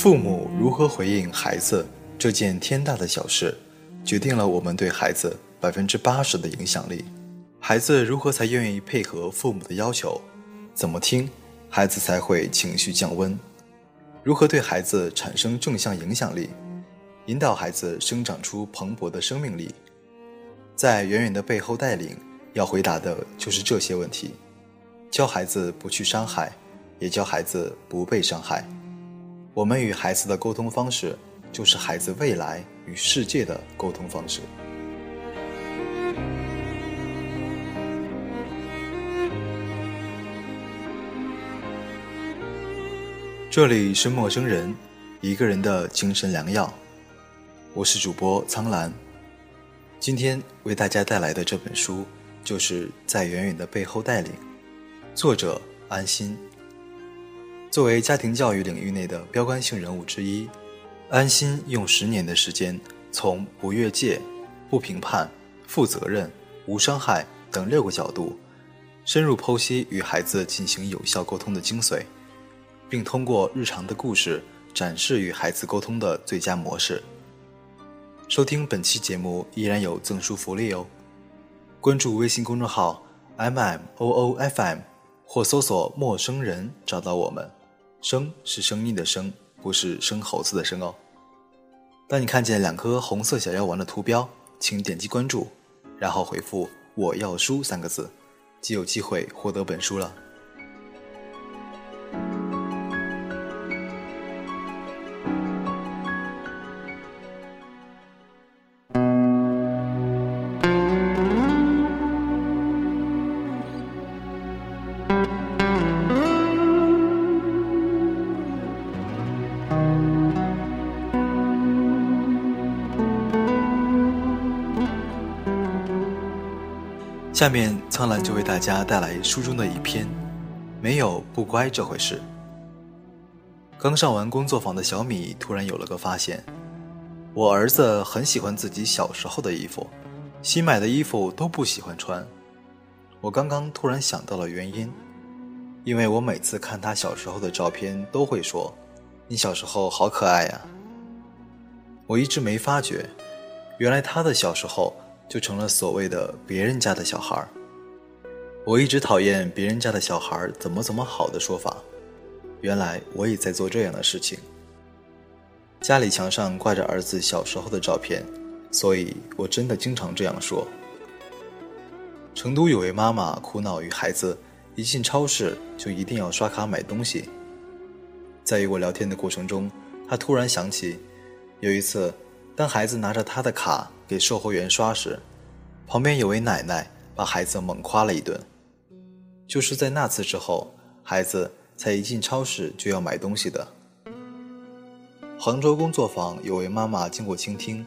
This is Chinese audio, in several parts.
父母如何回应孩子这件天大的小事，决定了我们对孩子百分之八十的影响力。孩子如何才愿意配合父母的要求？怎么听，孩子才会情绪降温？如何对孩子产生正向影响力，引导孩子生长出蓬勃的生命力？在远远的背后带领，要回答的就是这些问题。教孩子不去伤害，也教孩子不被伤害。我们与孩子的沟通方式，就是孩子未来与世界的沟通方式。这里是陌生人，一个人的精神良药。我是主播苍兰，今天为大家带来的这本书，就是在远远的背后带领。作者安心。作为家庭教育领域内的标杆性人物之一，安心用十年的时间，从不越界、不评判、负责任、无伤害等六个角度，深入剖析与孩子进行有效沟通的精髓，并通过日常的故事展示与孩子沟通的最佳模式。收听本期节目依然有赠书福利哦！关注微信公众号 m m o o f m。或搜索“陌生人”找到我们，生是生命的生，不是生猴子的生哦。当你看见两颗红色小药丸的图标，请点击关注，然后回复“我要书”三个字，即有机会获得本书了。下面苍兰就为大家带来书中的一篇，没有不乖这回事。刚上完工作坊的小米突然有了个发现：我儿子很喜欢自己小时候的衣服，新买的衣服都不喜欢穿。我刚刚突然想到了原因，因为我每次看他小时候的照片，都会说：“你小时候好可爱呀。”我一直没发觉，原来他的小时候。就成了所谓的别人家的小孩儿。我一直讨厌别人家的小孩怎么怎么好的说法，原来我也在做这样的事情。家里墙上挂着儿子小时候的照片，所以我真的经常这样说。成都有位妈妈苦恼于孩子一进超市就一定要刷卡买东西，在与我聊天的过程中，她突然想起有一次，当孩子拿着他的卡。给售货员刷时，旁边有位奶奶把孩子猛夸了一顿。就是在那次之后，孩子才一进超市就要买东西的。杭州工作坊有位妈妈经过倾听，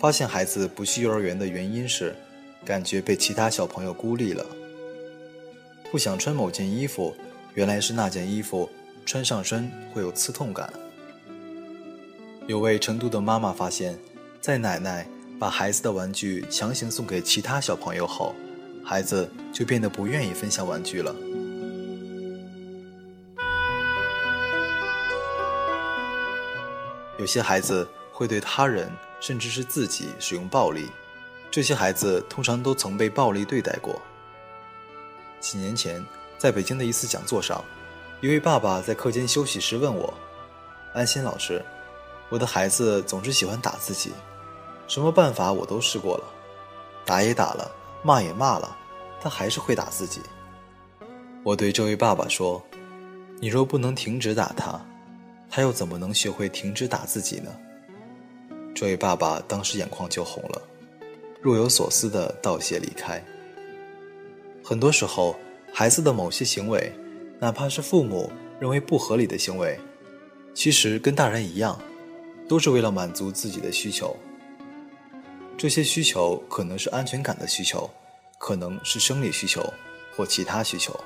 发现孩子不去幼儿园的原因是，感觉被其他小朋友孤立了，不想穿某件衣服，原来是那件衣服穿上身会有刺痛感。有位成都的妈妈发现，在奶奶。把孩子的玩具强行送给其他小朋友后，孩子就变得不愿意分享玩具了。有些孩子会对他人甚至是自己使用暴力，这些孩子通常都曾被暴力对待过。几年前，在北京的一次讲座上，一位爸爸在课间休息时问我：“安心老师，我的孩子总是喜欢打自己。”什么办法我都试过了，打也打了，骂也骂了，他还是会打自己。我对这位爸爸说：“你若不能停止打他，他又怎么能学会停止打自己呢？”这位爸爸当时眼眶就红了，若有所思的道谢离开。很多时候，孩子的某些行为，哪怕是父母认为不合理的行为，其实跟大人一样，都是为了满足自己的需求。这些需求可能是安全感的需求，可能是生理需求或其他需求，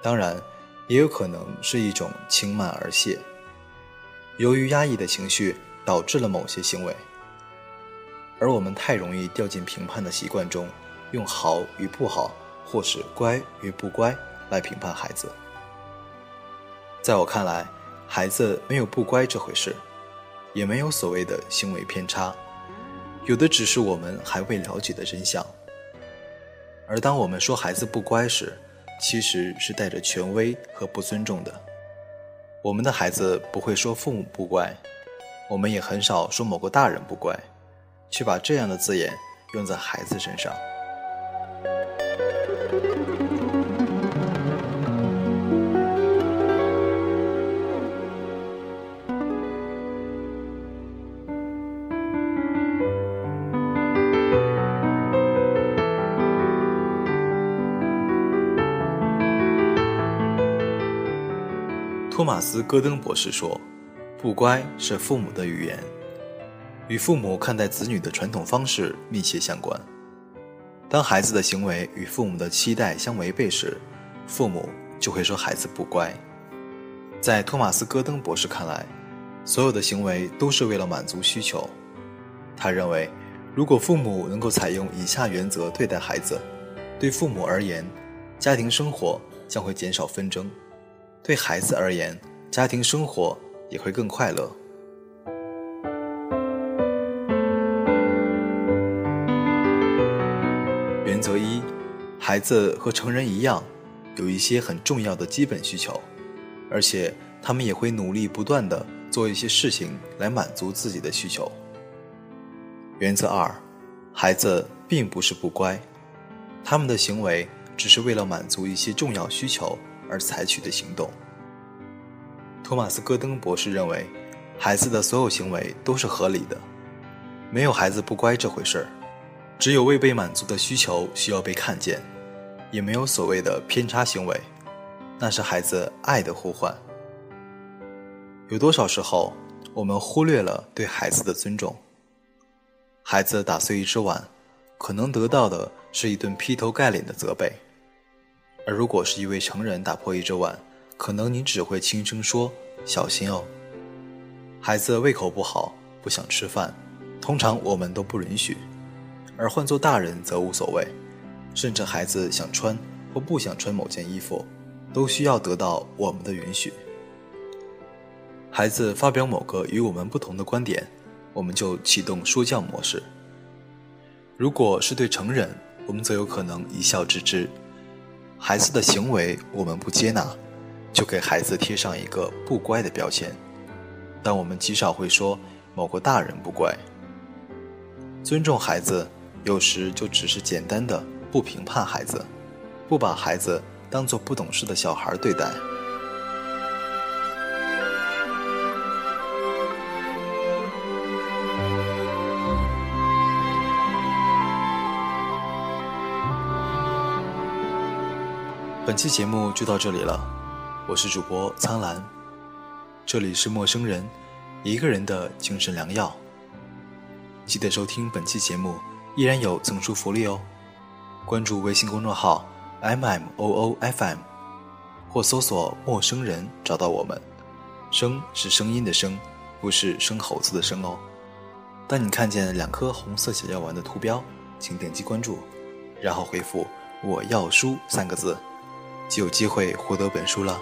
当然，也有可能是一种轻慢而泄。由于压抑的情绪导致了某些行为，而我们太容易掉进评判的习惯中，用好与不好，或是乖与不乖来评判孩子。在我看来，孩子没有不乖这回事，也没有所谓的行为偏差，有的只是我们还未了解的真相。而当我们说孩子不乖时，其实是带着权威和不尊重的。我们的孩子不会说父母不乖，我们也很少说某个大人不乖，却把这样的字眼用在孩子身上。托马斯·戈登博士说：“不乖是父母的语言，与父母看待子女的传统方式密切相关。当孩子的行为与父母的期待相违背时，父母就会说孩子不乖。”在托马斯·戈登博士看来，所有的行为都是为了满足需求。他认为，如果父母能够采用以下原则对待孩子，对父母而言，家庭生活将会减少纷争。对孩子而言，家庭生活也会更快乐。原则一：孩子和成人一样，有一些很重要的基本需求，而且他们也会努力不断的做一些事情来满足自己的需求。原则二：孩子并不是不乖，他们的行为只是为了满足一些重要需求。而采取的行动。托马斯·戈登博士认为，孩子的所有行为都是合理的，没有孩子不乖这回事儿，只有未被满足的需求需要被看见，也没有所谓的偏差行为，那是孩子爱的呼唤。有多少时候，我们忽略了对孩子的尊重？孩子打碎一只碗，可能得到的是一顿劈头盖脸的责备。而如果是一位成人打破一只碗，可能你只会轻声说：“小心哦。”孩子胃口不好，不想吃饭，通常我们都不允许；而换做大人则无所谓，甚至孩子想穿或不想穿某件衣服，都需要得到我们的允许。孩子发表某个与我们不同的观点，我们就启动说教模式；如果是对成人，我们则有可能一笑置之。孩子的行为我们不接纳，就给孩子贴上一个不乖的标签。但我们极少会说某个大人不乖。尊重孩子，有时就只是简单的不评判孩子，不把孩子当做不懂事的小孩对待。本期节目就到这里了，我是主播苍兰，这里是陌生人，一个人的精神良药。记得收听本期节目，依然有赠书福利哦。关注微信公众号 m m o o f m，或搜索“陌生人”找到我们。声是声音的声，不是生猴子的生哦。当你看见两颗红色小药丸的图标，请点击关注，然后回复“我要书”三个字。就有机会获得本书了。